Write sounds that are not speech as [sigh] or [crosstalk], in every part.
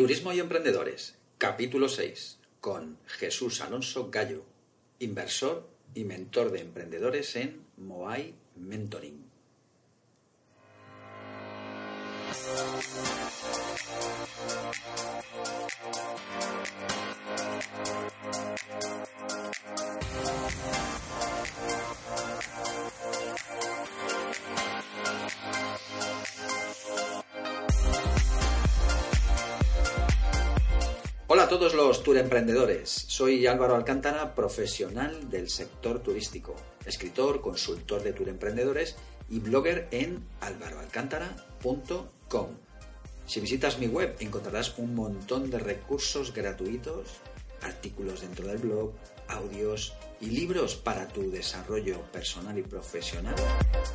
Turismo y Emprendedores, capítulo 6, con Jesús Alonso Gallo, inversor y mentor de emprendedores en Moai Mentoring. Todos los tour emprendedores. Soy Álvaro Alcántara, profesional del sector turístico, escritor, consultor de tour emprendedores y blogger en alvaroalcántara.com. Si visitas mi web encontrarás un montón de recursos gratuitos, artículos dentro del blog, audios y libros para tu desarrollo personal y profesional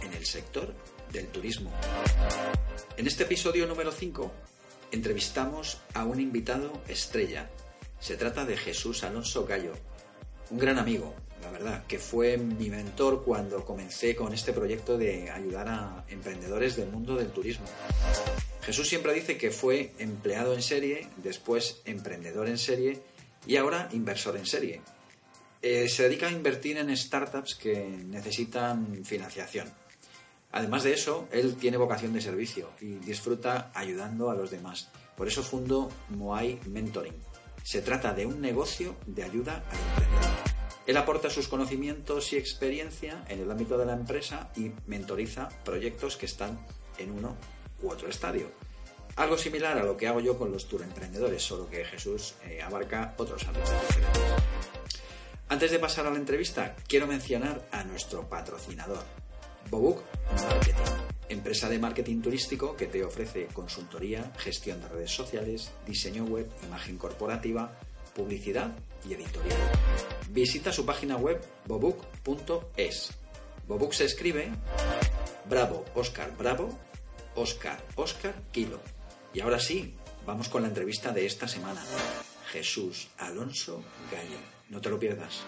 en el sector del turismo. En este episodio número 5 entrevistamos a un invitado estrella. Se trata de Jesús Alonso Gallo, un gran amigo, la verdad, que fue mi mentor cuando comencé con este proyecto de ayudar a emprendedores del mundo del turismo. Jesús siempre dice que fue empleado en serie, después emprendedor en serie y ahora inversor en serie. Eh, se dedica a invertir en startups que necesitan financiación Además de eso, él tiene vocación de servicio y disfruta ayudando a los demás. Por eso fundó Moai Mentoring. Se trata de un negocio de ayuda al emprendedor. Él aporta sus conocimientos y experiencia en el ámbito de la empresa y mentoriza proyectos que están en uno u otro estadio. Algo similar a lo que hago yo con los tour emprendedores, solo que Jesús eh, abarca otros ámbitos diferentes. Antes de pasar a la entrevista, quiero mencionar a nuestro patrocinador, Bobook Marketing, empresa de marketing turístico que te ofrece consultoría, gestión de redes sociales, diseño web, imagen corporativa, publicidad y editorial. Visita su página web bobook.es. Bobook se escribe Bravo, Oscar, Bravo, Oscar, Oscar, Kilo. Y ahora sí, vamos con la entrevista de esta semana. Jesús Alonso Gallo. No te lo pierdas.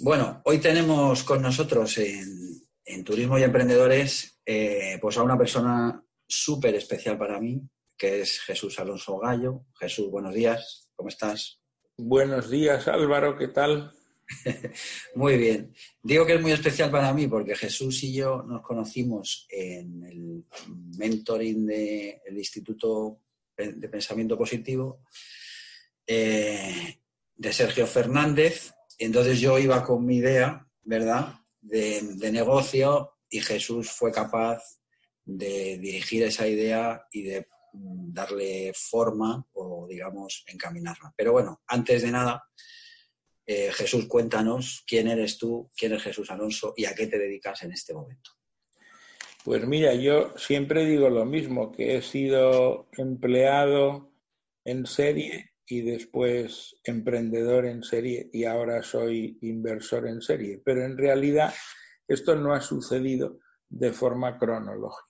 Bueno, hoy tenemos con nosotros en, Turismo y Emprendedores eh, pues a una persona súper especial para mí, que es Jesús Alonso Gallo. Jesús, buenos días, ¿cómo estás? Buenos días, Álvaro, ¿qué tal? [laughs] muy bien. Digo que es muy especial para mí porque Jesús y yo nos conocimos en el mentoring del Instituto de Pensamiento Positivo eh, de Sergio Fernández entonces yo iba con mi idea, ¿verdad?, de, negocio y Jesús fue capaz de dirigir esa idea y de mm, darle forma o, digamos, encaminarla. Pero bueno, antes de nada, eh, Jesús, cuéntanos quién eres tú, quién es Jesús Alonso y a qué te dedicas en este momento. Pues mira, yo siempre digo lo mismo, que he sido empleado en serie y después emprendedor en serie y ahora soy inversor en serie. Pero en realidad esto no ha sucedido de forma cronológica.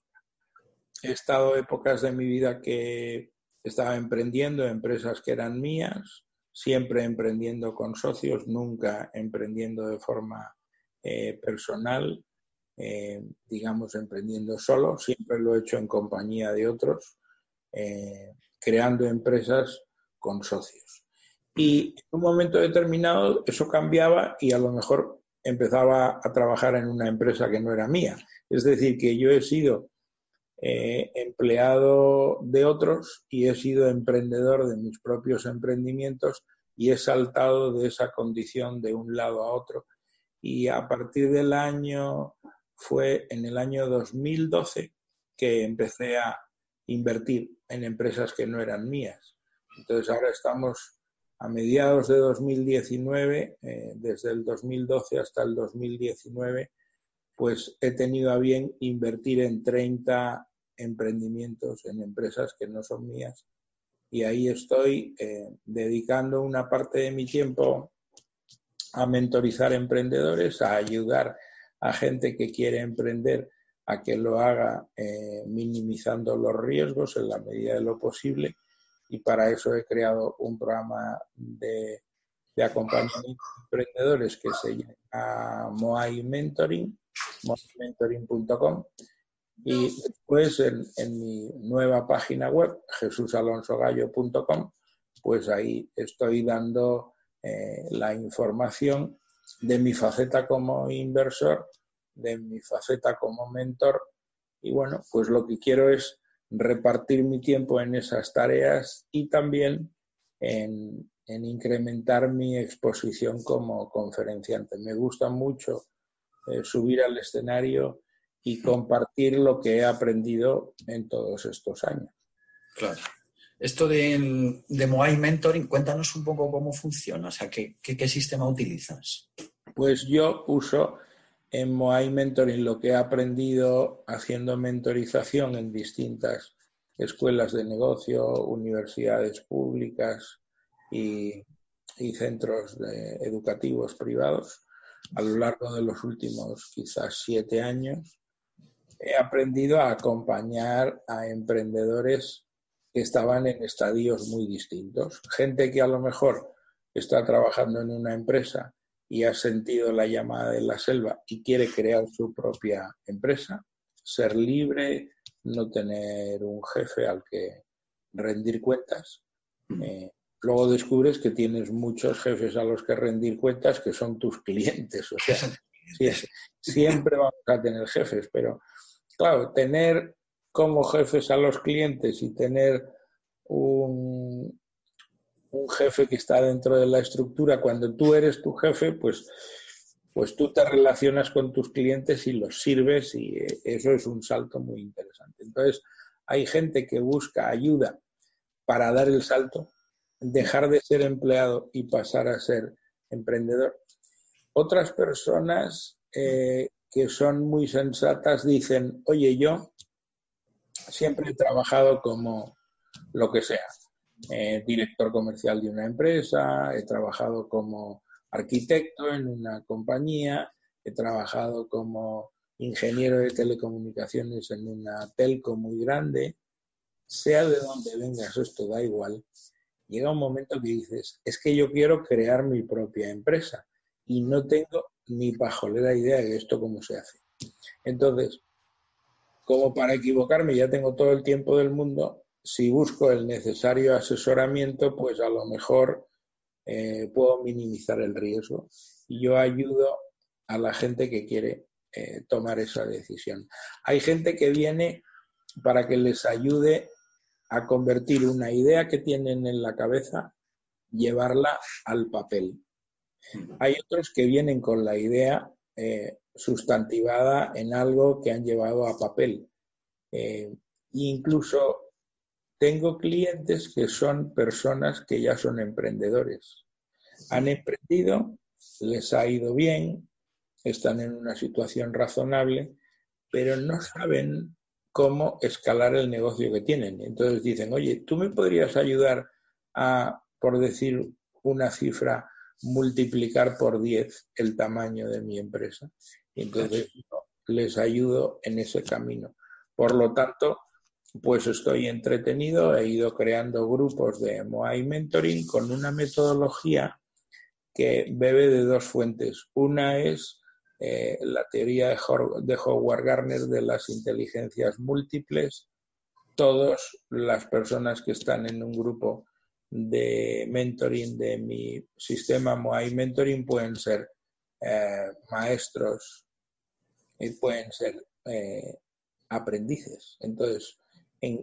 He estado épocas de mi vida que estaba emprendiendo empresas que eran mías, siempre emprendiendo con socios, nunca emprendiendo de forma eh, personal, eh, digamos, emprendiendo solo, siempre lo he hecho en compañía de otros, eh, creando empresas con socios. Y en un momento determinado eso cambiaba y a lo mejor empezaba a trabajar en una empresa que no era mía. Es decir, que yo he sido eh, empleado de otros y he sido emprendedor de mis propios emprendimientos y he saltado de esa condición de un lado a otro. Y a partir del año, fue en el año 2012 que empecé a invertir en empresas que no eran mías. Entonces ahora estamos a mediados de 2019, eh, desde el 2012 hasta el 2019, pues he tenido a bien invertir en 30 emprendimientos, en empresas que no son mías. Y ahí estoy eh, dedicando una parte de mi tiempo a mentorizar emprendedores, a ayudar a gente que quiere emprender a que lo haga eh, minimizando los riesgos en la medida de lo posible. Y para eso he creado un programa de, acompañamiento de emprendedores que se llama Moai Mentoring, moaimentoring.com. Y después en, en, mi nueva página web, jesusalonsogallo.com, pues ahí estoy dando eh, la información de mi faceta como inversor, de mi faceta como mentor. Y bueno, pues lo que quiero es repartir mi tiempo en esas tareas y también en, incrementar mi exposición como conferenciante. Me gusta mucho eh, subir al escenario y compartir lo que he aprendido en todos estos años. Claro. Esto de, de Moai Mentoring, cuéntanos un poco cómo funciona, o sea, ¿qué, qué, sistema utilizas? Pues yo uso en Moai Mentoring lo que he aprendido haciendo mentorización en distintas escuelas de negocio, universidades públicas y, centros educativos privados a lo largo de los últimos quizás siete años. He aprendido a acompañar a emprendedores que estaban en estadios muy distintos. Gente que a lo mejor está trabajando en una empresa y ha sentido la llamada de la selva y quiere crear su propia empresa, ser libre, no tener un jefe al que rendir cuentas. Mm. Eh, luego descubres que tienes muchos jefes a los que rendir cuentas que son tus clientes. O sea, [laughs] siempre vamos a tener jefes, pero claro, tener como jefes a los clientes y tener un, un jefe que está dentro de la estructura, cuando tú eres tu jefe, pues, pues tú te relacionas con tus clientes y los sirves y eso es un salto muy interesante. Entonces, hay gente que busca ayuda para dar el salto, dejar de ser empleado y pasar a ser emprendedor. Otras personas eh, que son muy sensatas dicen, oye, yo siempre he trabajado como lo que sea, eh, director comercial de una empresa, he trabajado como arquitecto en una compañía, he trabajado como ingeniero de telecomunicaciones en una telco muy grande, sea de donde vengas, esto da igual. Llega un momento que dices, es que yo quiero crear mi propia empresa y no tengo ni pajolera idea de esto cómo se hace. Entonces, como para equivocarme ya tengo todo el tiempo del mundo, si busco el necesario asesoramiento, pues a lo mejor eh, puedo minimizar el riesgo. Y yo ayudo a la gente que quiere eh, tomar esa decisión. Hay gente que viene para que les ayude a convertir una idea que tienen en la cabeza, llevarla al papel. Hay otros que vienen con la idea eh, sustantivada en algo que han llevado a papel. Incluso tengo clientes que son personas que ya son emprendedores. Han emprendido, les ha ido bien, están en una situación razonable, pero no saben cómo escalar el negocio que tienen. Entonces dicen, oye, ¿tú me podrías ayudar a, por decir una cifra, multiplicar por 10 el tamaño de mi empresa? Y entonces les ayudo en ese camino. Por lo tanto, pues estoy entretenido, he ido creando grupos de Moai Mentoring con una metodología que bebe de dos fuentes. Una es eh, la teoría de, Howard Gardner de las inteligencias múltiples. Todas las personas que están en un grupo de mentoring de mi sistema Moai Mentoring pueden ser eh, maestros y pueden ser eh, aprendices. Entonces,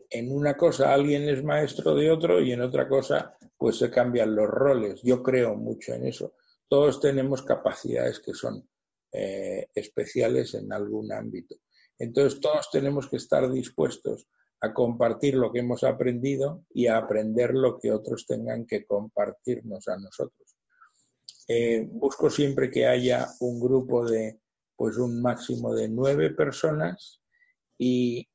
en, una cosa alguien es maestro de otro y en otra cosa pues se cambian los roles. Yo creo mucho en eso. Todos tenemos capacidades que son eh, especiales en algún ámbito. Entonces todos tenemos que estar dispuestos a compartir lo que hemos aprendido y a aprender lo que otros tengan que compartirnos a nosotros. Eh, busco siempre que haya un grupo de pues un máximo de nueve personas y,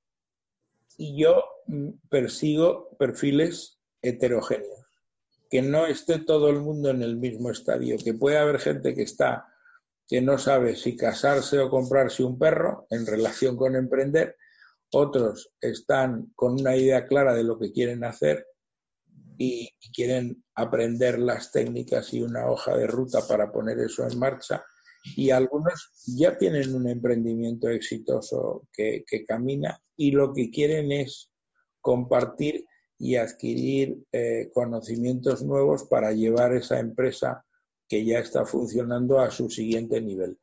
y yo mm, persigo perfiles heterogéneos, que no esté todo el mundo en el mismo estadio, que puede haber gente que está que no sabe si casarse o comprarse un perro en relación con emprender, otros están con una idea clara de lo que quieren hacer y, quieren aprender las técnicas y una hoja de ruta para poner eso en marcha. Y algunos ya tienen un emprendimiento exitoso que, camina y lo que quieren es compartir y adquirir eh, conocimientos nuevos para llevar esa empresa que ya está funcionando a su siguiente nivel.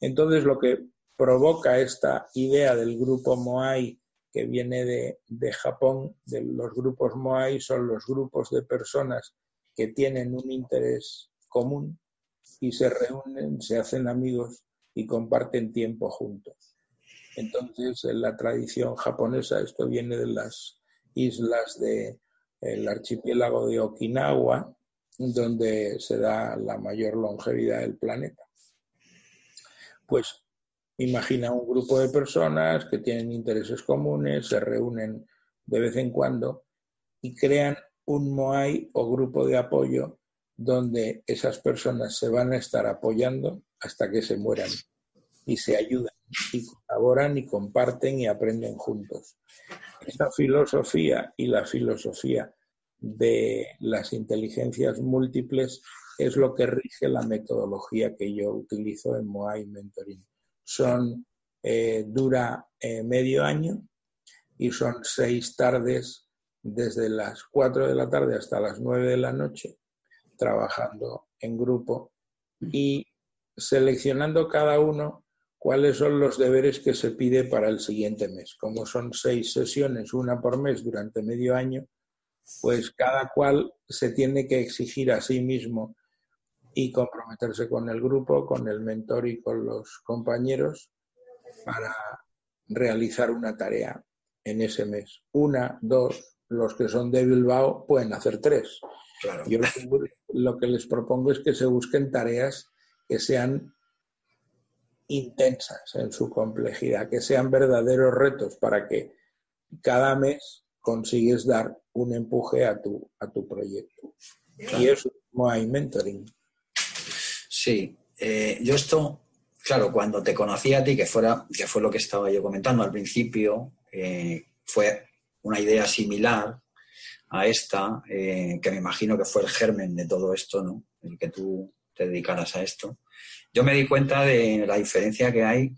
Entonces, lo que provoca esta idea del grupo Moai que viene de, Japón, de los grupos Moai, son los grupos de personas que tienen un interés común y se reúnen, se hacen amigos y comparten tiempo juntos. Entonces, en la tradición japonesa, esto viene de las islas del archipiélago de Okinawa, donde se da la mayor longevidad del planeta. Pues imagina un grupo de personas que tienen intereses comunes, se reúnen de vez en cuando y crean un MOAI o grupo de apoyo donde esas personas se van a estar apoyando hasta que se mueran y se ayudan y colaboran y comparten y aprenden juntos. Esta filosofía y la filosofía de las inteligencias múltiples es lo que rige la metodología que yo utilizo en Moai Mentoring. Son, eh, dura eh, medio año y son seis tardes desde las cuatro de la tarde hasta las nueve de la noche trabajando en grupo y seleccionando cada uno cuáles son los deberes que se pide para el siguiente mes. Como son seis sesiones, una por mes durante medio año, pues cada cual se tiene que exigir a sí mismo y comprometerse con el grupo, con el mentor y con los compañeros para realizar una tarea en ese mes. Una, dos, los que son de Bilbao pueden hacer tres. Yo lo que les propongo es que se busquen tareas que sean intensas en su complejidad, que sean verdaderos retos para que cada mes consigues dar un empuje a tu, a tu proyecto. Y eso como hay mentoring. Sí, eh, yo esto, claro, cuando te conocí a ti, que, fuera, que fue lo que estaba yo comentando al principio, eh, fue una idea similar a esta, eh, que me imagino que fue el germen de todo esto, ¿no? El que tú te dedicaras a esto. Yo me di cuenta de la diferencia que hay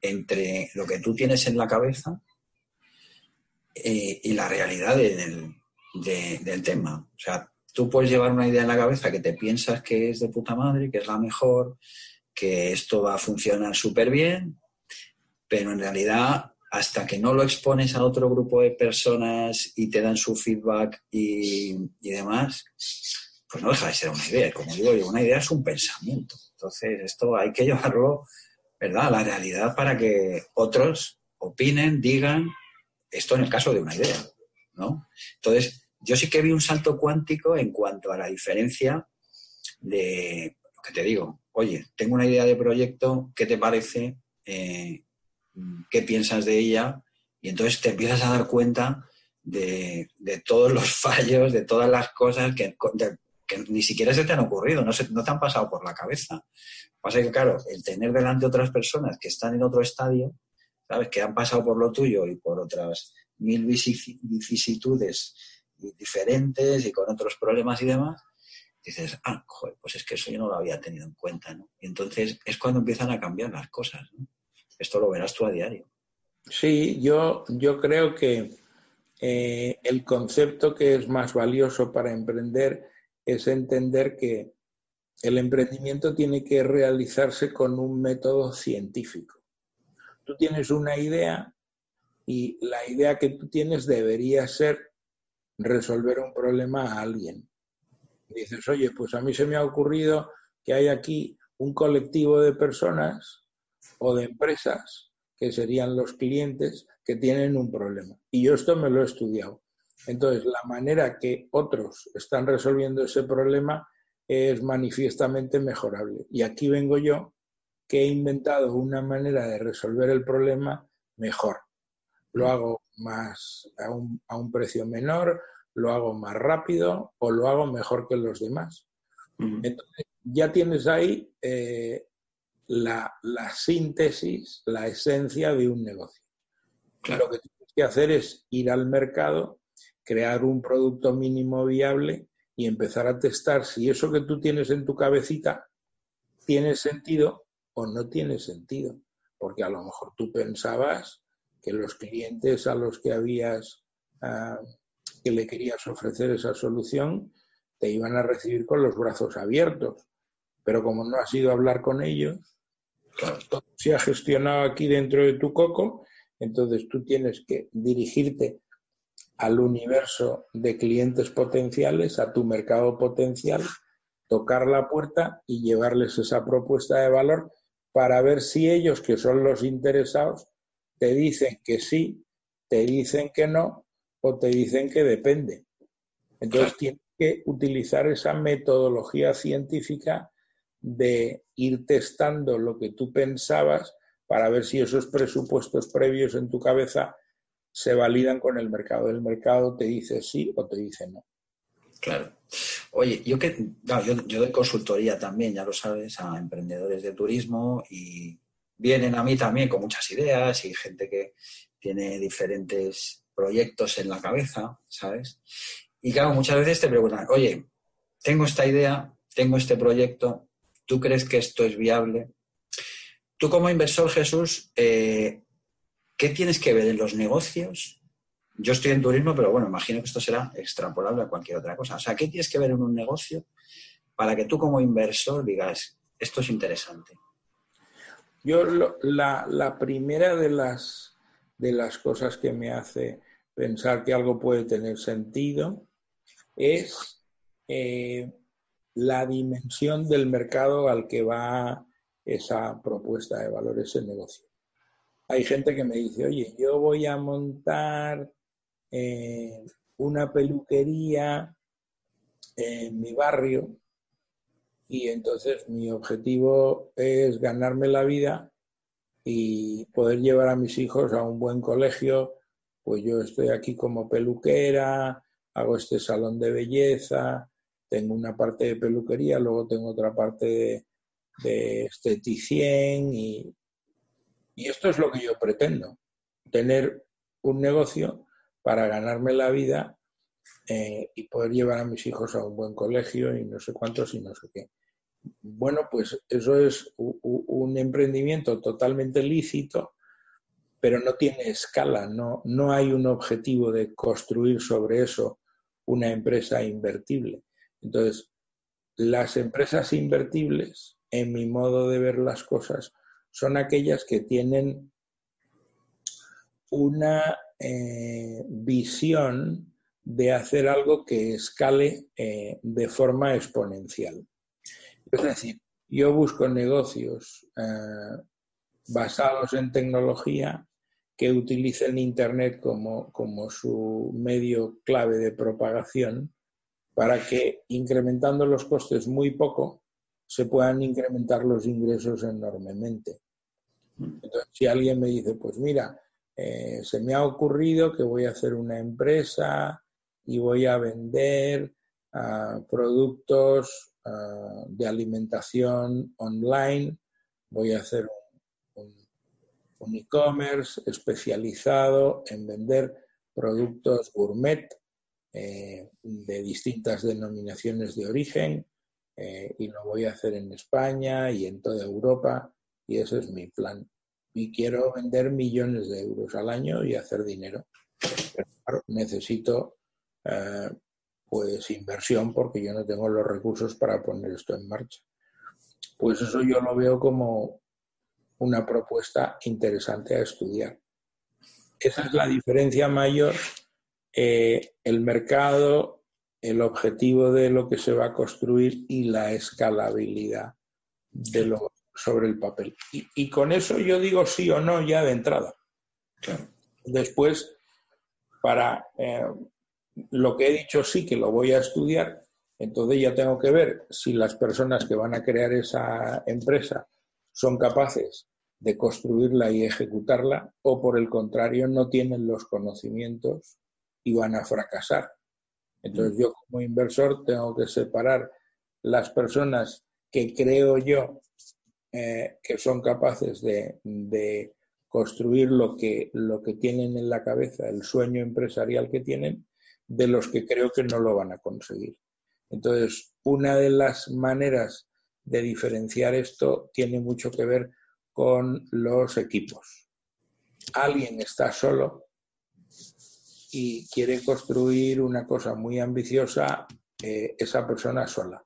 entre lo que tú tienes en la cabeza y la realidad del, del tema. O sea, tú puedes llevar una idea en la cabeza que te piensas que es de puta madre, que es la mejor, que esto va a funcionar súper bien, pero en realidad hasta que no lo expones a otro grupo de personas y te dan su feedback y, y demás, pues no deja de ser una idea. Como digo yo, una idea es un pensamiento. Entonces, esto hay que llevarlo, ¿verdad?, a la realidad para que otros opinen, digan, esto en el caso de una idea, ¿no? Entonces, yo sí que vi un salto cuántico en cuanto a la diferencia de lo que te digo. Oye, tengo una idea de proyecto, ¿qué te parece? Eh, ¿Qué piensas de ella? Y entonces te empiezas a dar cuenta de, todos los [laughs] fallos, de todas las cosas que, ni siquiera se te han ocurrido, no, no te han pasado por la cabeza. Pasa que, claro, el tener delante otras personas que están en otro estadio, ¿sabes? Que han pasado por lo tuyo y por otras mil vicisitudes diferentes y con otros problemas y demás, dices, ah, joder, pues es que eso yo no lo había tenido en cuenta, ¿no? Y entonces es cuando empiezan a cambiar las cosas, ¿no? Esto lo verás tú a diario. Sí, yo, yo creo que eh, el concepto que es más valioso para emprender es entender que el emprendimiento tiene que realizarse con un método científico. Tú tienes una idea y la idea que tú tienes debería ser resolver un problema a alguien. dices, oye, pues a mí se me ha ocurrido que hay aquí un colectivo de personas o de empresas, que serían los clientes, que tienen un problema. Y yo esto me lo he estudiado. Entonces, la manera que otros están resolviendo ese problema es manifiestamente mejorable. Y aquí vengo yo, que he inventado una manera de resolver el problema mejor. Lo hago más a un, a un precio menor, lo hago más rápido o lo hago mejor que los demás. Entonces, ya tienes ahí eh, la, síntesis, la esencia de un negocio. Lo que tienes que hacer es ir al mercado, crear un producto mínimo viable y empezar a testar si eso que tú tienes en tu cabecita tiene sentido o no tiene sentido. Porque a lo mejor tú pensabas que los clientes a los que habías, ah, que le querías ofrecer esa solución, te iban a recibir con los brazos abiertos. Pero como no has ido a hablar con ellos, todo se ha gestionado aquí dentro de tu coco, entonces tú tienes que dirigirte al universo de clientes potenciales, a tu mercado potencial, tocar la puerta y llevarles esa propuesta de valor para ver si ellos, que son los interesados, te dicen que sí, te dicen que no o te dicen que depende. Entonces tienes que utilizar esa metodología científica de ir testando lo que tú pensabas para ver si esos presupuestos previos en tu cabeza se validan con el mercado. El mercado te dice sí o te dice no. Claro. Oye, yo que yo, yo, doy consultoría también, ya lo sabes, a emprendedores de turismo y vienen a mí también con muchas ideas y gente que tiene diferentes proyectos en la cabeza, ¿sabes? Y claro, muchas veces te preguntan, oye, tengo esta idea, tengo este proyecto, ¿Tú crees que esto es viable? Tú como inversor, Jesús, eh, ¿qué tienes que ver en los negocios? Yo estoy en turismo, pero bueno, imagino que esto será extrapolable a cualquier otra cosa. O sea, ¿qué tienes que ver en un negocio para que tú como inversor digas, esto es interesante? Yo la, primera de las, de las cosas que me hace pensar que algo puede tener sentido es eh, la dimensión del mercado al que va esa propuesta de valor, ese negocio. Hay gente que me dice, oye, yo voy a montar eh, una peluquería en mi barrio y entonces mi objetivo es ganarme la vida y poder llevar a mis hijos a un buen colegio, pues yo estoy aquí como peluquera, hago este salón de belleza, tengo una parte de peluquería, luego tengo otra parte de, esteticien y, esto es lo que yo pretendo, tener un negocio para ganarme la vida eh, y poder llevar a mis hijos a un buen colegio y no sé cuántos y no sé qué. Bueno, pues eso es un emprendimiento totalmente lícito, pero no tiene escala, no, no hay un objetivo de construir sobre eso una empresa invertible. Entonces, las empresas invertibles, en mi modo de ver las cosas, son aquellas que tienen una eh, visión de hacer algo que escale eh, de forma exponencial. Es decir, yo busco negocios eh, basados en tecnología que utilicen Internet como, como su medio clave de propagación para que incrementando los costes muy poco se puedan incrementar los ingresos enormemente. Entonces, si alguien me dice, pues mira, eh, se me ha ocurrido que voy a hacer una empresa y voy a vender ah, productos ah, de alimentación online, voy a hacer un e-commerce especializado en vender productos gourmet eh, de distintas denominaciones de origen eh, y lo voy a hacer en España y en toda Europa y ese es mi plan. Y quiero vender millones de euros al año y hacer dinero. Pero necesito eh, pues inversión porque yo no tengo los recursos para poner esto en marcha. Pues eso yo lo veo como una propuesta interesante a estudiar. Esa es la diferencia mayor eh, el mercado, el objetivo de lo que se va a construir y la escalabilidad de lo sobre el papel. Y, con eso yo digo sí o no ya de entrada. Después, para eh, lo que he dicho sí que lo voy a estudiar, entonces ya tengo que ver si las personas que van a crear esa empresa son capaces de construirla y ejecutarla o por el contrario no tienen los conocimientos y van a fracasar. Entonces yo como inversor tengo que separar las personas que creo yo eh, que son capaces de, de, construir lo que, lo que tienen en la cabeza, el sueño empresarial que tienen, de los que creo que no lo van a conseguir. Entonces, una de las maneras de diferenciar esto tiene mucho que ver con los equipos. Alguien está solo y quiere construir una cosa muy ambiciosa, eh, esa persona sola.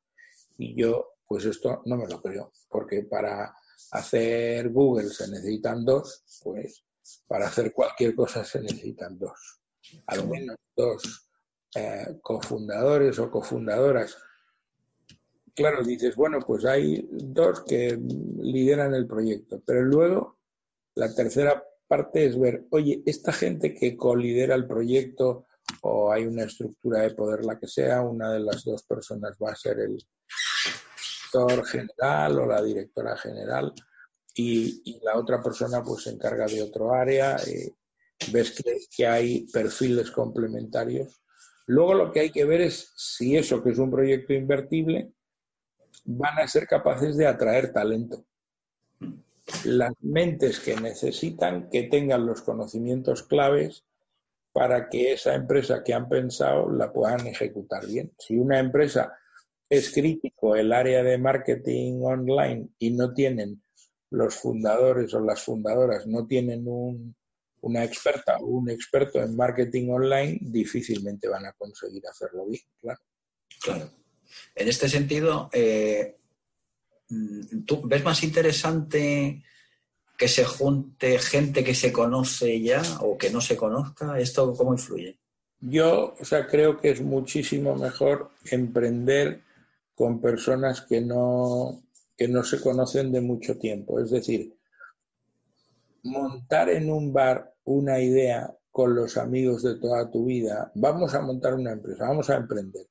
Y yo, pues esto no me lo creo, porque para hacer Google se necesitan dos, pues para hacer cualquier cosa se necesitan dos. Al menos dos eh, cofundadores o cofundadoras claro, dices, bueno, pues hay dos que lideran el proyecto, pero luego la tercera parte es ver, oye, esta gente que colidera el proyecto o hay una estructura de poder, la que sea, una de las dos personas va a ser el director general o la directora general y, la otra persona pues se encarga de otro área. Eh, ves que, que hay perfiles complementarios. Luego lo que hay que ver es si eso, que es un proyecto invertible, van a ser capaces de atraer talento. Las mentes que necesitan que tengan los conocimientos claves para que esa empresa que han pensado la puedan ejecutar bien. Si una empresa es crítico el área de marketing online y no tienen los fundadores o las fundadoras, no tienen una experta o un experto en marketing online, difícilmente van a conseguir hacerlo bien, claro. Claro. En este sentido, eh, ¿tú ves más interesante que se junte gente que se conoce ya o que no se conozca? ¿Esto cómo influye? Yo, o sea, creo que es muchísimo mejor emprender con personas que no, que no se conocen de mucho tiempo. Es decir, montar en un bar una idea con los amigos de toda tu vida, vamos a montar una empresa, vamos a emprender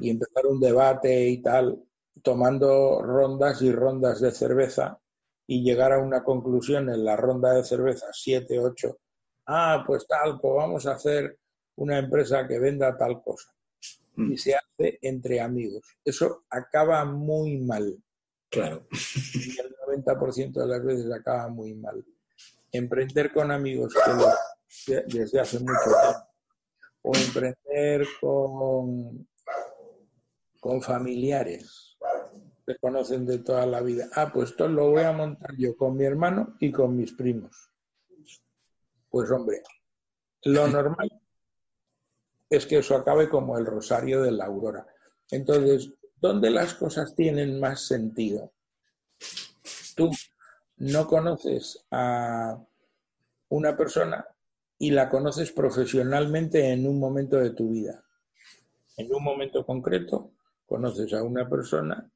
y empezar un debate y tal, tomando rondas y rondas de cerveza y llegar a una conclusión en la ronda de cerveza, siete, ocho, ah, pues tal, pues vamos a hacer una empresa que venda tal cosa. Mm. Y se hace entre amigos. Eso acaba muy mal. Claro. Y el 90% de las veces acaba muy mal. Emprender con amigos que desde hace mucho tiempo. O emprender con con familiares que conocen de toda la vida. Ah, pues esto lo voy a montar yo con mi hermano y con mis primos. Pues hombre, lo [laughs] normal es que eso acabe como el rosario de la aurora. Entonces, ¿dónde las cosas tienen más sentido? Tú no conoces a una persona y la conoces profesionalmente en un momento de tu vida. En un momento concreto conoces a una persona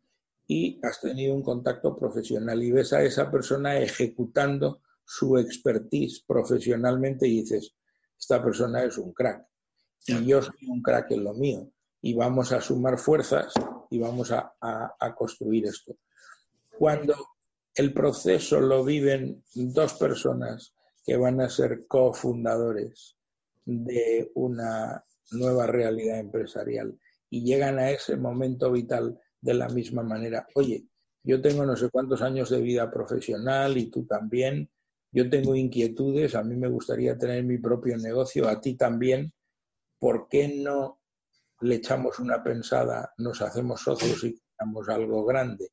y has tenido un contacto profesional y ves a esa persona ejecutando su expertise profesionalmente y dices, esta persona es un crack y yo soy un crack en lo mío y vamos a sumar fuerzas y vamos a, a construir esto. Cuando el proceso lo viven dos personas que van a ser cofundadores de una nueva realidad empresarial y llegan a ese momento vital de la misma manera. Oye, yo tengo no sé cuántos años de vida profesional y tú también. Yo tengo inquietudes, a mí me gustaría tener mi propio negocio, a ti también. ¿Por qué no le echamos una pensada, nos hacemos socios y creamos algo grande?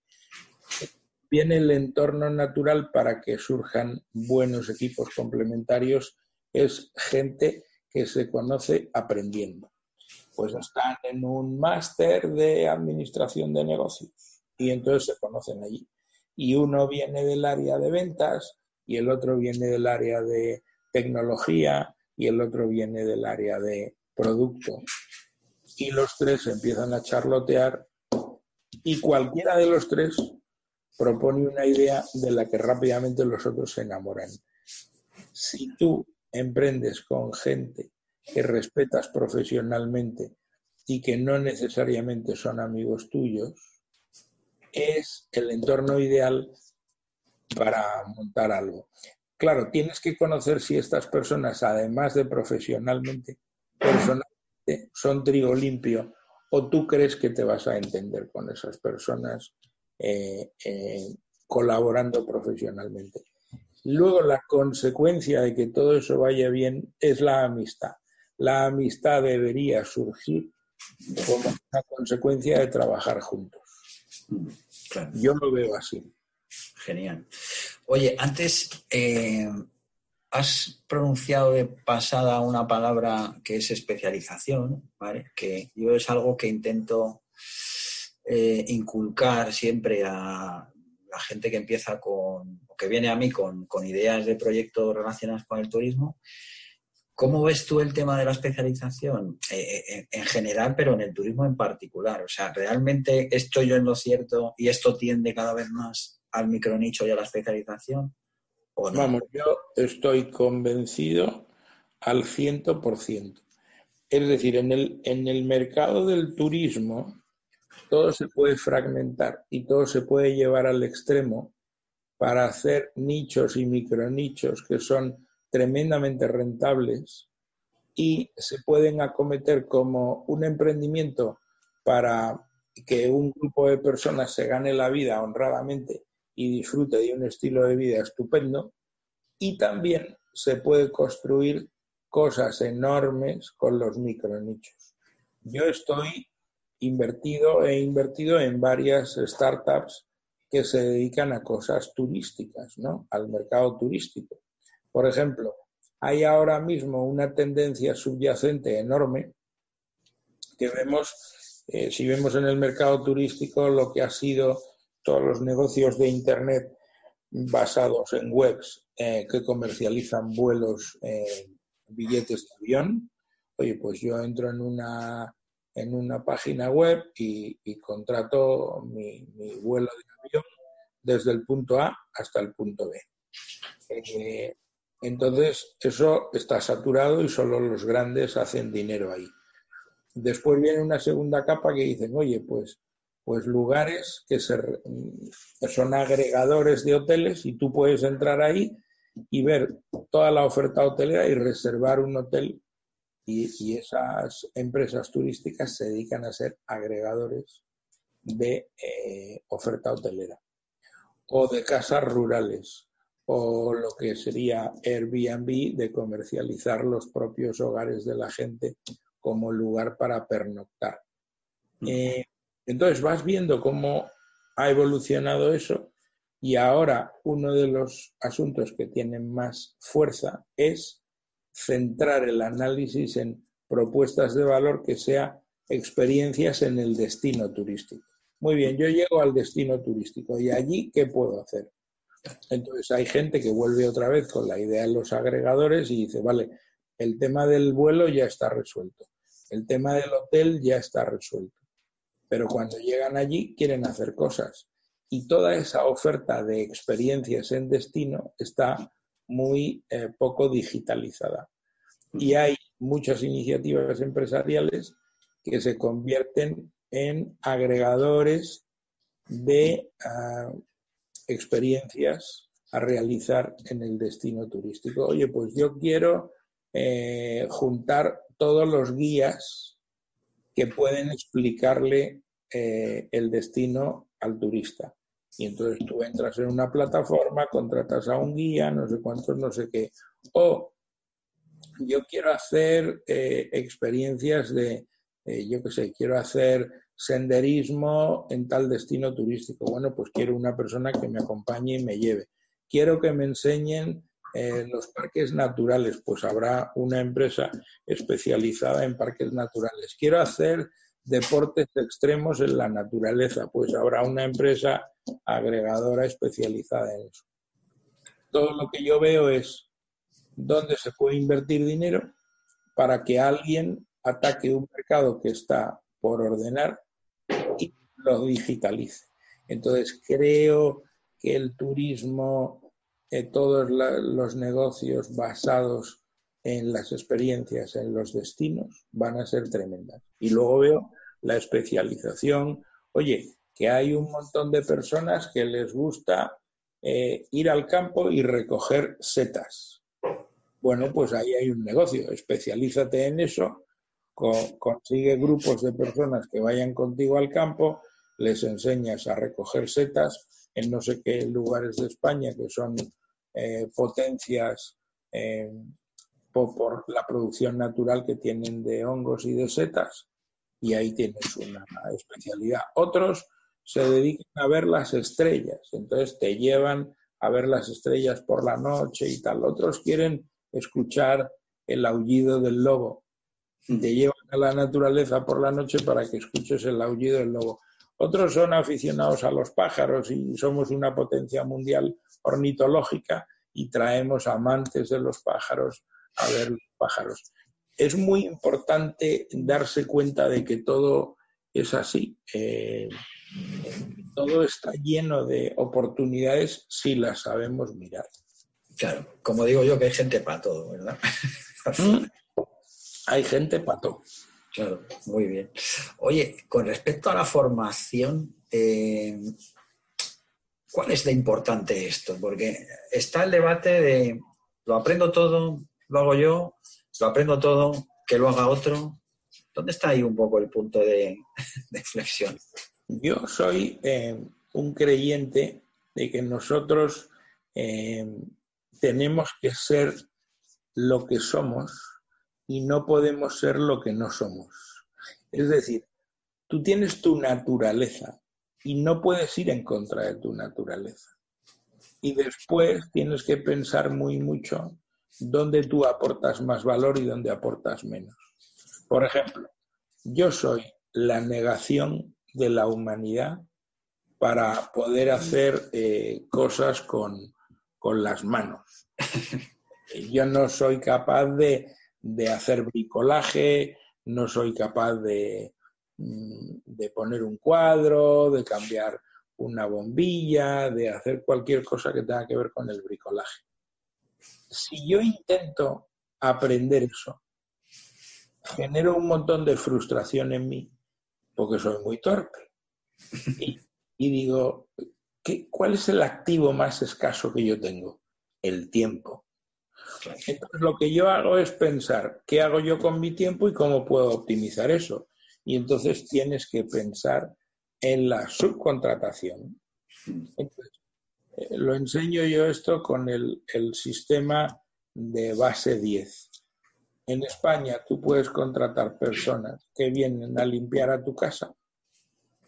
Viene el entorno natural para que surjan buenos equipos complementarios, es gente que se conoce aprendiendo pues están en un máster de administración de negocios y entonces se conocen allí. Y uno viene del área de ventas y el otro viene del área de tecnología y el otro viene del área de producto. Y los tres empiezan a charlotear y cualquiera de los tres propone una idea de la que rápidamente los otros se enamoran. Si tú emprendes con gente que respetas profesionalmente y que no necesariamente son amigos tuyos, es el entorno ideal para montar algo. Claro, tienes que conocer si estas personas, además de profesionalmente, personalmente, son trigo limpio o tú crees que te vas a entender con esas personas eh, eh, colaborando profesionalmente. Luego, la consecuencia de que todo eso vaya bien es la amistad. La amistad debería surgir como una consecuencia de trabajar juntos. Yo lo veo así. Genial. Oye, antes eh, has pronunciado de pasada una palabra que es especialización, ¿vale? Que yo es algo que intento eh, inculcar siempre a la gente que empieza con, o que viene a mí con, con ideas de proyectos relacionados con el turismo. ¿Cómo ves tú el tema de la especialización eh, en general, pero en el turismo en particular? O sea, ¿realmente estoy yo en lo cierto y esto tiende cada vez más al micronicho y a la especialización? Vamos, yo estoy convencido al ciento por ciento. Es decir, en el, en el mercado del turismo todo se puede fragmentar y todo se puede llevar al extremo para hacer nichos y micronichos que son tremendamente rentables y se pueden acometer como un emprendimiento para que un grupo de personas se gane la vida honradamente y disfrute de un estilo de vida estupendo. Y también se puede construir cosas enormes con los micronichos. Yo estoy invertido, he invertido en varias startups que se dedican a cosas turísticas, ¿no? Al mercado turístico. Por ejemplo, hay ahora mismo una tendencia subyacente enorme que vemos, eh, si vemos en el mercado turístico lo que ha sido todos los negocios de Internet basados en webs eh, que comercializan vuelos, eh, billetes de avión. Oye, pues yo entro en una, en una página web y, contrato mi, vuelo de avión desde el punto A hasta el punto B. Eh, entonces, eso está saturado y solo los grandes hacen dinero ahí. Después viene una segunda capa que dicen, oye, pues pues lugares que, son agregadores de hoteles y tú puedes entrar ahí y ver toda la oferta hotelera y reservar un hotel y, esas empresas turísticas se dedican a ser agregadores de eh, oferta hotelera o de casas rurales o lo que sería Airbnb de comercializar los propios hogares de la gente como lugar para pernoctar. Eh, entonces vas viendo cómo ha evolucionado eso y ahora uno de los asuntos que tienen más fuerza es centrar el análisis en propuestas de valor que sea experiencias en el destino turístico. Muy bien, yo llego al destino turístico y allí, ¿qué puedo hacer? Entonces hay gente que vuelve otra vez con la idea de los agregadores y dice, vale, el tema del vuelo ya está resuelto, el tema del hotel ya está resuelto pero cuando llegan allí quieren hacer cosas. Y toda esa oferta de experiencias en destino está muy eh, poco digitalizada. Y hay muchas iniciativas empresariales que se convierten en agregadores de ah, experiencias a realizar en el destino turístico. Oye, pues yo quiero eh, juntar todos los guías que pueden explicarle eh, el destino al turista. Y entonces tú entras en una plataforma, contratas a un guía, no sé cuántos, no sé qué. O yo quiero hacer eh, experiencias de, yo qué sé, quiero hacer senderismo en tal destino turístico. Bueno, pues quiero una persona que me acompañe y me lleve. Quiero que me enseñen los parques naturales, pues habrá una empresa especializada en parques naturales. Quiero hacer deportes extremos en la naturaleza, pues habrá una empresa agregadora especializada en eso. Todo lo que yo veo es dónde se puede invertir dinero para que alguien ataque un mercado que está por ordenar y lo digitalice. Entonces creo que el turismo todos los negocios basados en las experiencias, en los destinos, van a ser tremendas. Y luego veo la especialización. Oye, que hay un montón de personas que les gusta eh, ir al campo y recoger setas. Bueno, pues ahí hay un negocio, especialízate en eso, consigue grupos de personas que vayan contigo al campo, les enseñas a recoger setas en no sé qué lugares de España que son eh, potencias eh, por, la producción natural que tienen de hongos y de setas, y ahí tienes una especialidad. Otros se dedican a ver las estrellas, entonces te llevan a ver las estrellas por la noche y tal. Otros quieren escuchar el aullido del lobo. Te llevan a la naturaleza por la noche para que escuches el aullido del lobo. Otros son aficionados a los pájaros y somos una potencia mundial ornitológica y traemos amantes de los pájaros a ver los pájaros. Es muy importante darse cuenta de que todo es así. Eh, todo está lleno de oportunidades si las sabemos mirar. Claro, como digo yo, que hay gente para todo, ¿verdad? Mm. hay gente para todo. Claro, muy bien. Oye, con respecto a la formación, eh, ¿cuál es de importante esto? Porque está el debate de lo aprendo todo, lo hago yo, lo aprendo todo, que lo haga otro. ¿Dónde está ahí un poco el punto de, [laughs] flexión? Yo soy eh, un creyente de que nosotros eh, tenemos que ser lo que somos y no podemos ser lo que no somos. Es decir, tú tienes tu naturaleza y no puedes ir en contra de tu naturaleza. Y después tienes que pensar muy mucho dónde tú aportas más valor y dónde aportas menos. Por ejemplo, yo soy la negación de la humanidad para poder hacer eh, cosas con, las manos. [laughs] Yo no soy capaz de, hacer bricolaje, no soy capaz de, mm, de poner un cuadro, de cambiar una bombilla, de hacer cualquier cosa que tenga que ver con el bricolaje. Si yo intento aprender eso, genero un montón de frustración en mí porque soy muy torpe. Y, digo, ¿qué, ¿cuál es el activo más escaso que yo tengo? El tiempo. Entonces lo que yo hago es pensar qué hago yo con mi tiempo y cómo puedo optimizar eso. Y entonces tienes que pensar en la subcontratación. Eh, lo enseño yo esto con el, el sistema de base 10. En España tú puedes contratar personas que vienen a limpiar a tu casa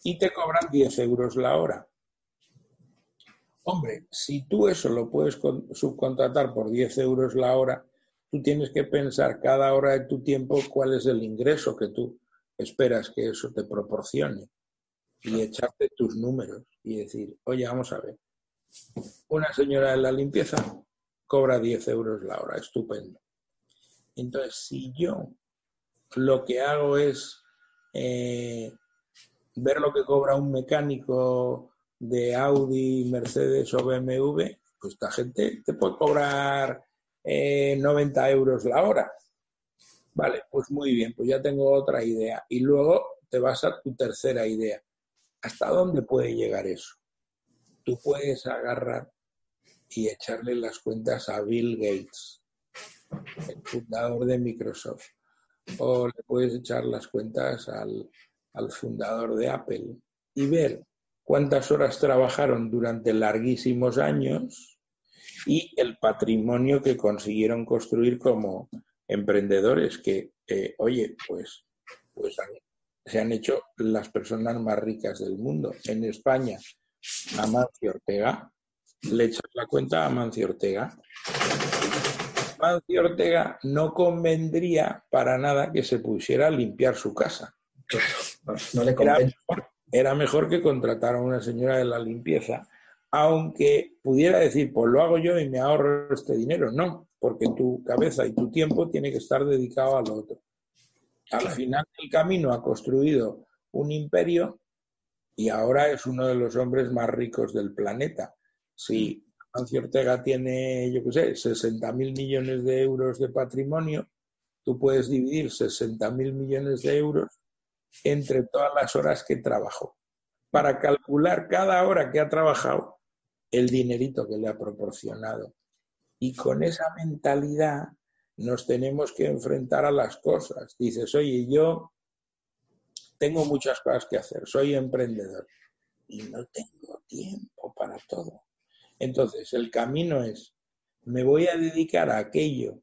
y te cobran 10 euros la hora. Hombre, si tú eso lo puedes subcontratar por 10 euros la hora, tú tienes que pensar cada hora de tu tiempo cuál es el ingreso que tú esperas que eso te proporcione y echarte tus números y decir, oye, vamos a ver, una señora de la limpieza cobra 10 euros la hora, estupendo. Entonces, si yo lo que hago es eh, ver lo que cobra un mecánico de Audi, Mercedes o BMW, pues esta gente te puede cobrar 90 eh, euros la hora. Vale, pues muy bien, pues ya tengo otra idea. Y luego te vas a tu tercera idea. ¿Hasta dónde puede llegar eso? Tú puedes agarrar y echarle las cuentas a Bill Gates el fundador de Microsoft. O le puedes echar las cuentas al, fundador de Apple y ver cuántas horas trabajaron durante larguísimos años y el patrimonio que consiguieron construir como emprendedores que, eh, oye, pues, pues se han hecho las personas más ricas del mundo. En España, Amancio Ortega, le echas la cuenta a Amancio Ortega Mancio Ortega no convendría para nada que se pusiera a limpiar su casa. Claro, no le Era mejor, que contratara a una señora de la limpieza, aunque pudiera decir, pues lo hago yo y me ahorro este dinero. No, porque tu cabeza y tu tiempo tiene que estar dedicado al otro. Al final del camino ha construido un imperio y ahora es uno de los hombres más ricos del planeta. Sí. Mancio Ortega tiene, yo qué sé, 60 mil millones de euros de patrimonio, tú puedes dividir 60 mil millones de euros entre todas las horas que trabajó. Para calcular cada hora que ha trabajado, el dinerito que le ha proporcionado. Y con esa mentalidad nos tenemos que enfrentar a las cosas. Dices, oye, yo tengo muchas cosas que hacer, soy emprendedor y no tengo tiempo para todo. Entonces, el camino es, me voy a dedicar a aquello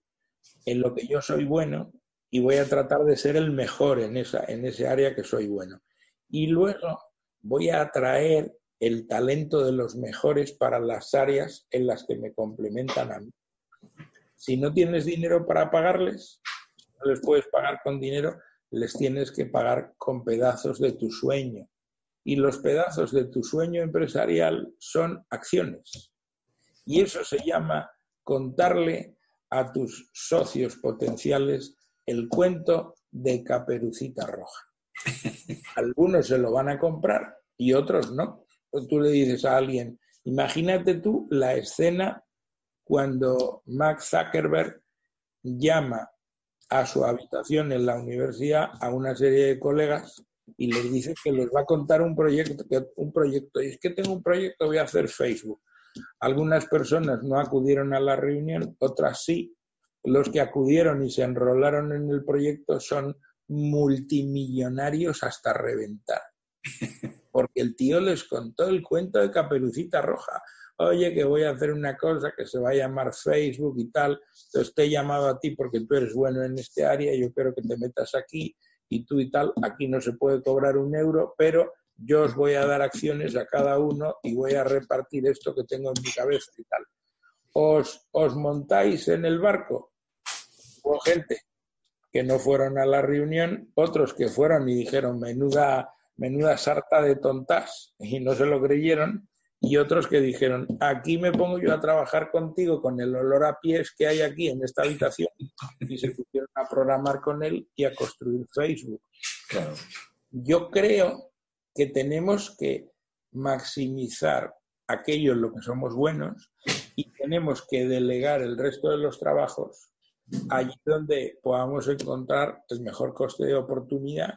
en lo que yo soy bueno y voy a tratar de ser el mejor en, esa, en ese área que soy bueno. Y luego voy a atraer el talento de los mejores para las áreas en las que me complementan a mí. Si no tienes dinero para pagarles, no les puedes pagar con dinero, les tienes que pagar con pedazos de tu sueño. Y los pedazos de tu sueño empresarial son acciones. Y eso se llama contarle a tus socios potenciales el cuento de Caperucita Roja. [laughs] Algunos se lo van a comprar y otros no. Tú le dices a alguien, imagínate tú la escena cuando Max Zuckerberg llama a su habitación en la universidad a una serie de colegas y les dice que les va a contar un proyecto, un proyecto, y es que tengo un proyecto, voy a hacer Facebook. Algunas personas no acudieron a la reunión, otras sí. Los que acudieron y se enrolaron en el proyecto son multimillonarios hasta reventar. [laughs] Porque el tío les contó el cuento de Caperucita Roja. Oye, que voy a hacer una cosa que se va a llamar Facebook y tal. Entonces te he llamado a ti porque tú eres bueno en este área, yo quiero que te metas aquí y tú y tal. Aquí no se puede cobrar un euro, pero yo os voy a dar acciones a cada uno y voy a repartir esto que tengo en mi cabeza y tal. ¿Os, os montáis en el barco? Hubo gente que no fueron a la reunión, otros que fueron y dijeron menuda, menuda sarta de tontas y no se lo creyeron, y otros que dijeron, aquí me pongo yo a trabajar contigo con el olor a pies que hay aquí en esta habitación y se pusieron a programar con él y a construir Facebook. Yo creo que tenemos que maximizar aquello en lo que somos buenos y tenemos que delegar el resto de los trabajos allí donde podamos encontrar el mejor coste de oportunidad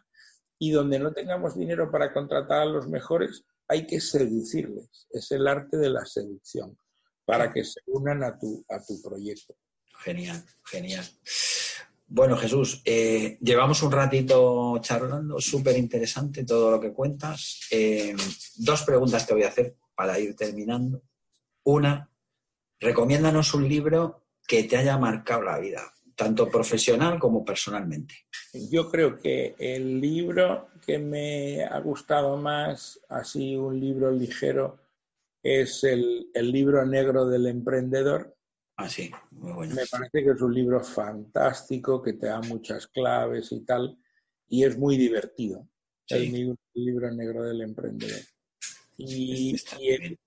y donde no tengamos dinero para contratar a los mejores, hay que seducirles. Es el arte de la seducción para que se unan a tu, a tu proyecto. Genial, genial. Bueno, Jesús, eh, llevamos un ratito charlando, súper interesante todo lo que cuentas. Eh, dos preguntas te voy a hacer para ir terminando. Una, recomiéndanos un libro que te haya marcado la vida, tanto profesional como personalmente. Yo creo que el libro que me ha gustado más, así un libro ligero, es el, el libro negro del emprendedor Ah, sí, muy bueno. Me parece que es un libro fantástico, que te da muchas claves y tal, y es muy divertido. El, libro negro del emprendedor. Y, el,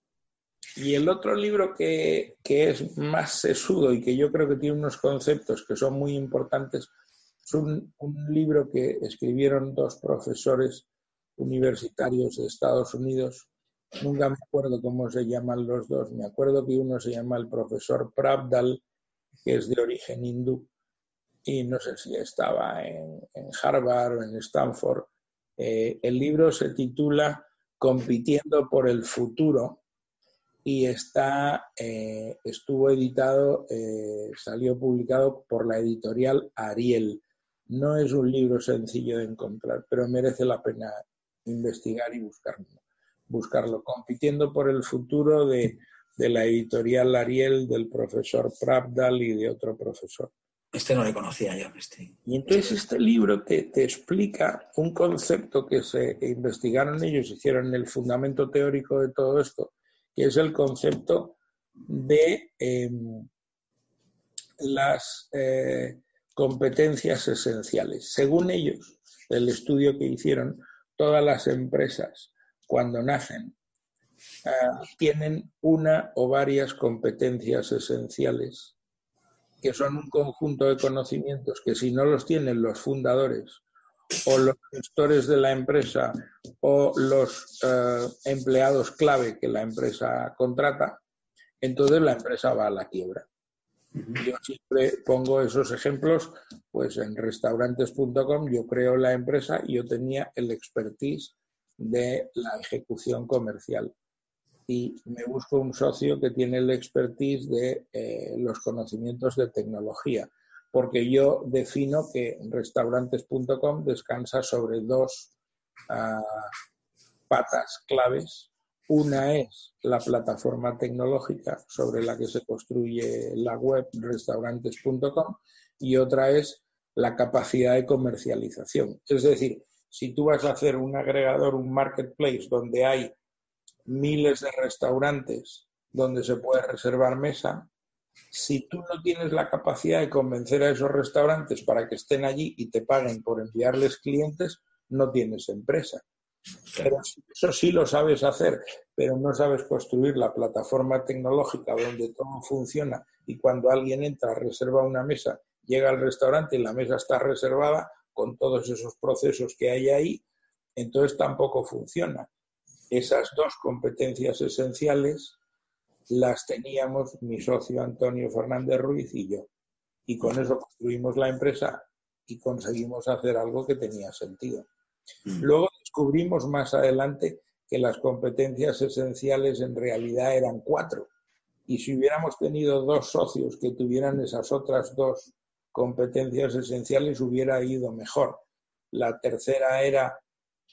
otro libro que, es más sesudo y que yo creo que tiene unos conceptos que son muy importantes, es un, un libro que escribieron dos profesores universitarios de Estados Unidos, Nunca me acuerdo cómo se llaman los dos. Me acuerdo que uno se llama el profesor Pravdal, que es de origen hindú, y no sé si estaba en, Harvard o en Stanford. Eh, el libro se titula Compitiendo por el futuro y está, eh, estuvo editado, eh, salió publicado por la editorial Ariel. No es un libro sencillo de encontrar, pero merece la pena investigar y buscarlo buscarlo, compitiendo por el futuro de, la editorial Ariel, del profesor Pravdal y de otro profesor. Este no le conocía yo. Este. Y entonces este libro te, te, explica un concepto que se investigaron ellos, hicieron el fundamento teórico de todo esto, que es el concepto de em, las eh, competencias esenciales. Según ellos, el estudio que hicieron, todas las empresas cuando nacen, ah, tienen una o varias competencias esenciales, que son un conjunto de conocimientos que si no los tienen los fundadores o los gestores de la empresa o los ah, empleados clave que la empresa contrata, entonces la empresa va a la quiebra. Yo siempre pongo esos ejemplos, pues en restaurantes.com yo creo la empresa y yo tenía el expertise de la ejecución comercial. y me busco un socio que tiene el expertise de eh, los conocimientos de tecnología, porque yo defino que restaurantes.com descansa sobre dos ah, patas claves. Una es la plataforma tecnológica sobre la que se construye la web restaurantes.com y otra es la capacidad de comercialización. Es decir, si tú vas a hacer un agregador, un marketplace donde hay miles de restaurantes donde se puede reservar mesa, si tú no tienes la capacidad de convencer a esos restaurantes para que estén allí y te paguen por enviarles clientes, no tienes empresa. Pero eso sí lo sabes hacer, pero no sabes construir la plataforma tecnológica donde todo funciona y cuando alguien entra, reserva una mesa, llega al restaurante y la mesa está reservada con todos esos procesos que hay ahí, entonces tampoco funciona. Esas dos competencias esenciales las teníamos mi socio Antonio Fernández Ruiz y yo. Y con eso construimos la empresa y conseguimos hacer algo que tenía sentido. Mm. Luego descubrimos más adelante que las competencias esenciales en realidad eran cuatro. Y si hubiéramos tenido dos socios que tuvieran esas otras dos competencias esenciales, hubiera ido mejor. La tercera era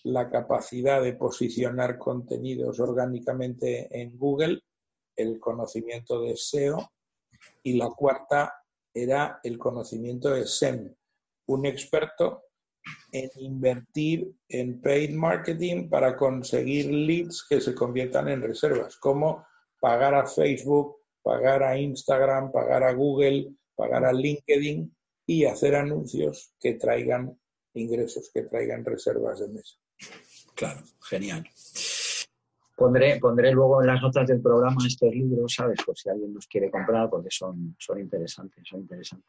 la capacidad de posicionar contenidos orgánicamente en Google, el conocimiento de SEO, y la cuarta era el conocimiento de SEM, un experto en invertir en paid marketing para conseguir leads que se conviertan en reservas, como pagar a Facebook, pagar a Instagram, pagar a Google, pagar a LinkedIn y hacer anuncios que traigan ingresos, que traigan reservas de mesa. Claro, genial. Pondré, pondré luego en las notas del programa estos libros, ¿sabes? Por si alguien los quiere comprar, porque son, son interesantes, son interesantes.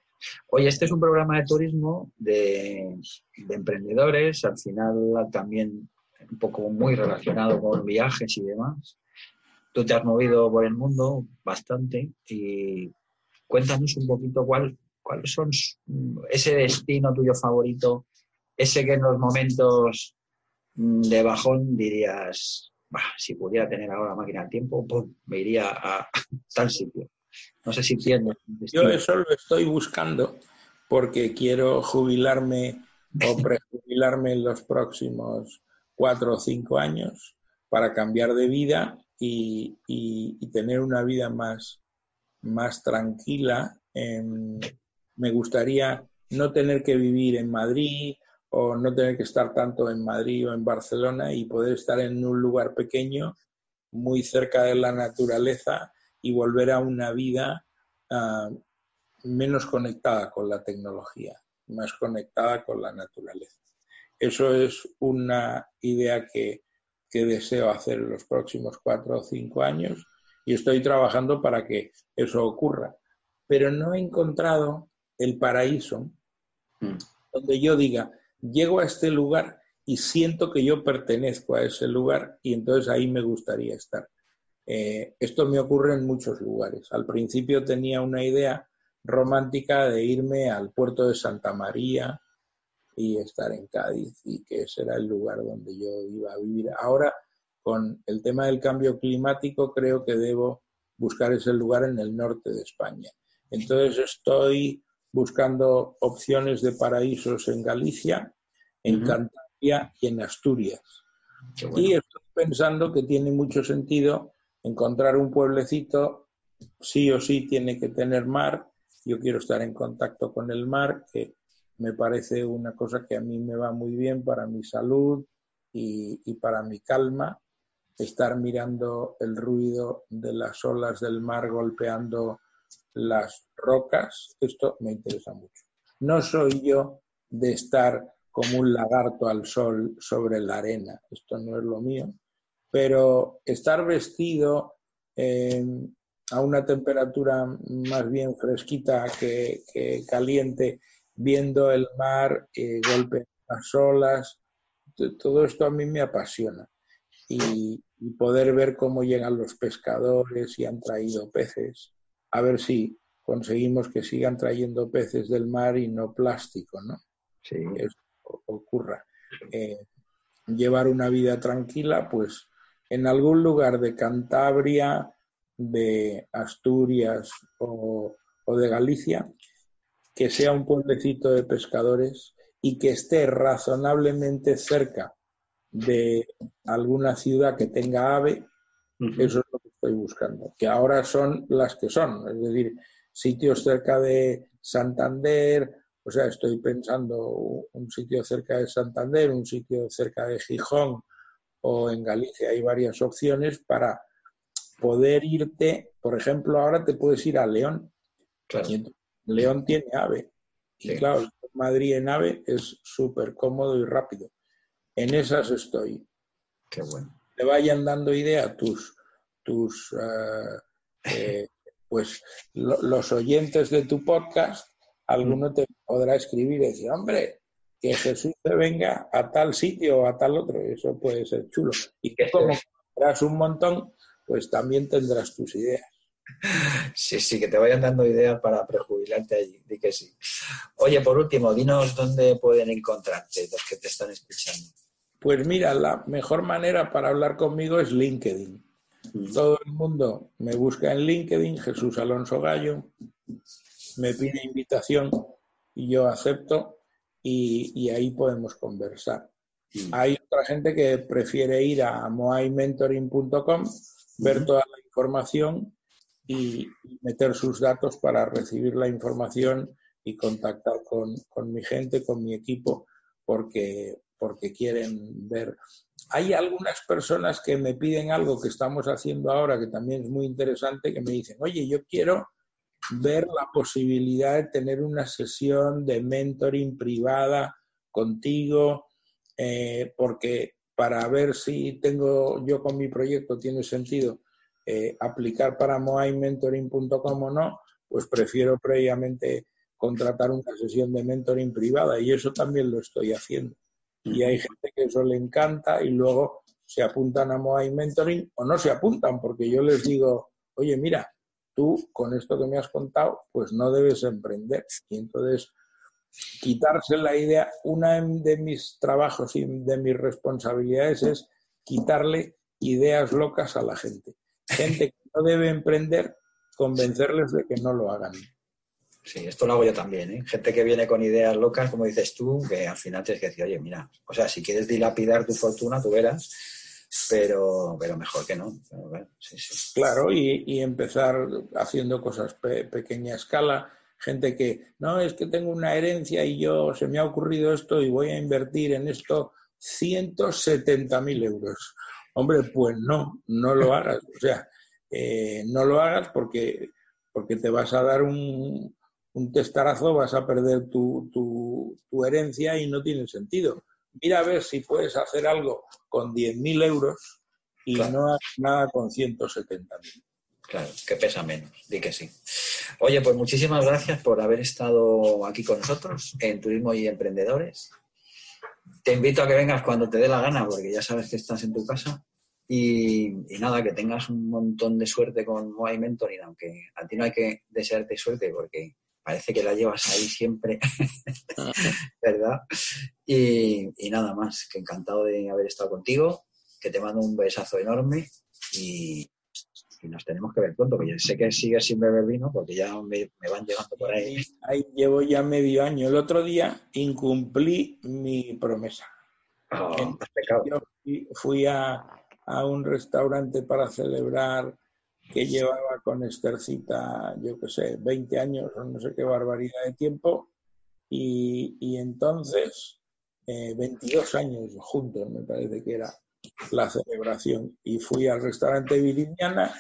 Oye, este es un programa de turismo de, de emprendedores, al final también un poco muy relacionado con viajes y demás. Tú te has movido por el mundo bastante y cuéntanos un poquito cuál, cuáles son ese destino tuyo favorito, ese que en los momentos Mm, de bajón dirías, si pudiera tener ahora máquina del tiempo, me iría a [laughs] tal sitio. No sé si entiendes. Yo eso lo estoy buscando porque quiero jubilarme o prejubilarme en los próximos cuatro o cinco años para cambiar de vida y, tener una vida más, más tranquila. me gustaría no tener que vivir en Madrid o no tener que estar tanto en Madrid o en Barcelona y poder estar en un lugar pequeño, muy cerca de la naturaleza y volver a una vida ah, menos conectada con la tecnología, más conectada con la naturaleza. Eso es una idea que, que deseo hacer en los próximos cuatro o cinco años y estoy trabajando para que eso ocurra. Pero no he encontrado el paraíso mm. donde yo diga, llego a este lugar y siento que yo pertenezco a ese lugar y entonces ahí me gustaría estar. Eh, esto me ocurre en muchos lugares. Al principio tenía una idea romántica de irme al puerto de Santa María y estar en Cádiz y que ese era el lugar donde yo iba a vivir. Ahora, con el tema del cambio climático, creo que debo buscar ese lugar en el norte de España. Entonces estoy buscando opciones de paraísos en Galicia, en Cantabria y en Asturias. Y estoy pensando que tiene mucho sentido encontrar un pueblecito, sí o sí tiene que tener mar. Yo quiero estar en contacto con el mar, que me parece una cosa que a mí me va muy bien para mi salud y, y para mi calma. Estar mirando el ruido de las olas del mar golpeando las rocas, esto me interesa mucho. No soy yo de estar como un lagarto al sol sobre la arena, esto no es lo mío, pero estar vestido a una temperatura más bien fresquita que, caliente, viendo el mar, eh, las olas, todo esto a mí me apasiona. y poder ver cómo llegan los pescadores y han traído peces a ver si conseguimos que sigan trayendo peces del mar y no plástico, ¿no? Sí. Que eso ocurra. Eh, llevar una vida tranquila, pues en algún lugar de Cantabria, de Asturias o, de Galicia, que sea un pueblecito de pescadores y que esté razonablemente cerca de alguna ciudad que tenga ave, eso es lo que estoy buscando, que ahora son las que son, es decir, sitios cerca de Santander, o sea, estoy pensando un sitio cerca de Santander, un sitio cerca de Gijón o en Galicia, hay varias opciones para poder irte, por ejemplo, ahora te puedes ir a León. León tiene ave. Y claro, Madrid en ave es súper cómodo y rápido. En esas estoy. Qué bueno. Te vayan dando idea tus, tus eh, pues los oyentes de tu podcast, alguno te podrá escribir y decir, hombre, que Jesús te venga a tal sitio o a tal otro. Eso puede ser chulo. Y que como tendrás un montón, pues también tendrás tus ideas. Sí, sí, que te vayan dando ideas para prejubilarte allí, di que sí. Oye, por último, dinos dónde pueden encontrarte los que te están escuchando. Pues mira, la mejor manera para hablar conmigo es LinkedIn. Todo el mundo me busca en LinkedIn, Jesús Alonso Gallo, me pide invitación y yo acepto y, ahí podemos conversar. Hay otra gente que prefiere ir a moaimentoring.com ver toda la información y meter sus datos para recibir la información y contactar con, mi gente, con mi equipo, porque, porque quieren ver. Hay algunas personas que me piden algo que estamos haciendo ahora, que también es muy interesante, que me dicen, oye, yo quiero ver la posibilidad de tener una sesión de mentoring privada contigo, eh, porque para ver si tengo yo con mi proyecto tiene sentido eh, aplicar para moaimentoring.com o no, pues prefiero previamente contratar una sesión de mentoring privada y eso también lo estoy haciendo. Y hay gente que eso le encanta y luego se apuntan a Moai Mentoring o no se apuntan porque yo les digo, oye, mira, tú con esto que me has contado, pues no debes emprender. Y entonces quitarse la idea, una de mis trabajos y de mis responsabilidades es quitarle ideas locas a la gente. Gente que no debe emprender, convencerles de que no lo hagan. Sí, esto lo hago yo también, ¿eh? Gente que viene con ideas locas, como dices tú, que al final tienes que decir, oye, mira, o sea, si quieres dilapidar tu fortuna, tú verás, pero, pero mejor que no. Claro, y, empezar haciendo cosas pequeña escala, gente que, no, es que tengo una herencia y yo se me ha ocurrido esto y voy a invertir en esto 170.000 euros. Hombre, pues no, no lo hagas. O sea, eh, no lo hagas porque, porque te vas a dar un, un testarazo, vas a perder tu, tu, herencia y no tiene sentido. Mira a ver si puedes hacer algo con 10.000 euros y no hagas nada con 170.000. Claro, que pesa menos, di que sí. Oye, pues muchísimas gracias por haber estado aquí con nosotros en Turismo y Emprendedores. Te invito a que vengas cuando te dé la gana, porque ya sabes que estás en tu casa. Y, nada, que tengas un montón de suerte con Moai Mentoring, aunque a ti no hay que desearte suerte, porque parece que la llevas ahí siempre, [laughs] ¿verdad? Y, y, nada más, que encantado de haber estado contigo, que te mando un besazo enorme y, y nos tenemos que ver pronto, porque yo sé que sigues sin beber vino porque ya me, van llegando por ahí. ahí. Llevo ya medio año. El otro día incumplí mi promesa. Oh, yo fui, a, a, un restaurante para celebrar que llevaba con Estercita, yo qué sé, 20 años o no sé qué barbaridad de tiempo, y, y entonces, 22 eh, años juntos me parece que era la celebración y fui al restaurante Viridiana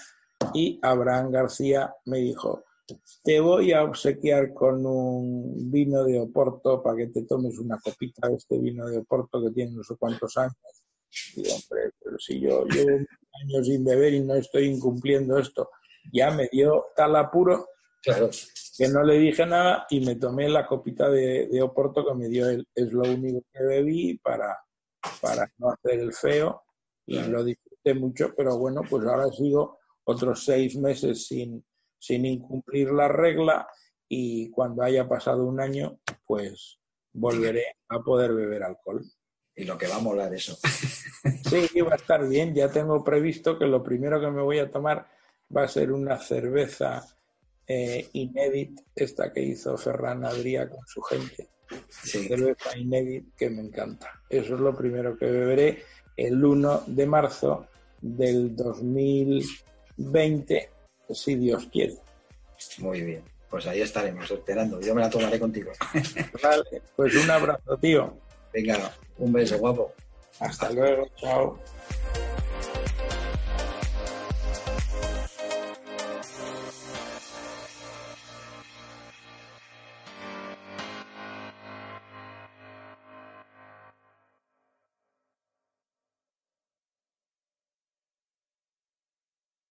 y Abraham García me dijo, te voy a obsequiar con un vino de Oporto para que te tomes una copita de este vino de Oporto que tiene no sé cuántos años. Y hombre, pero si yo llevo años sin beber y no estoy incumpliendo esto, ya me dio tal apuro que no le dije nada y me tomé la copita de, de Oporto que me dio él. Es lo único que bebí para, para no hacer el feo y lo disfruté mucho, pero bueno, pues ahora sigo otros seis meses sin, sin incumplir la regla y cuando haya pasado un año, pues volveré a poder beber alcohol. Y lo que va a molar eso. [laughs] Sí, va a estar bien. Ya tengo previsto que lo primero que me voy a tomar va a ser una cerveza eh, inédit, esta que hizo Ferran Adrià con su gente. Cerveza inédit que me encanta. Eso es lo primero que beberé el 1 de marzo del 2020, si Dios quiere. Muy bien, pues ahí estaremos esperando. Yo me la tomaré contigo. Vale, pues un abrazo, tío. Venga, un beso, guapo. Hasta luego, chao.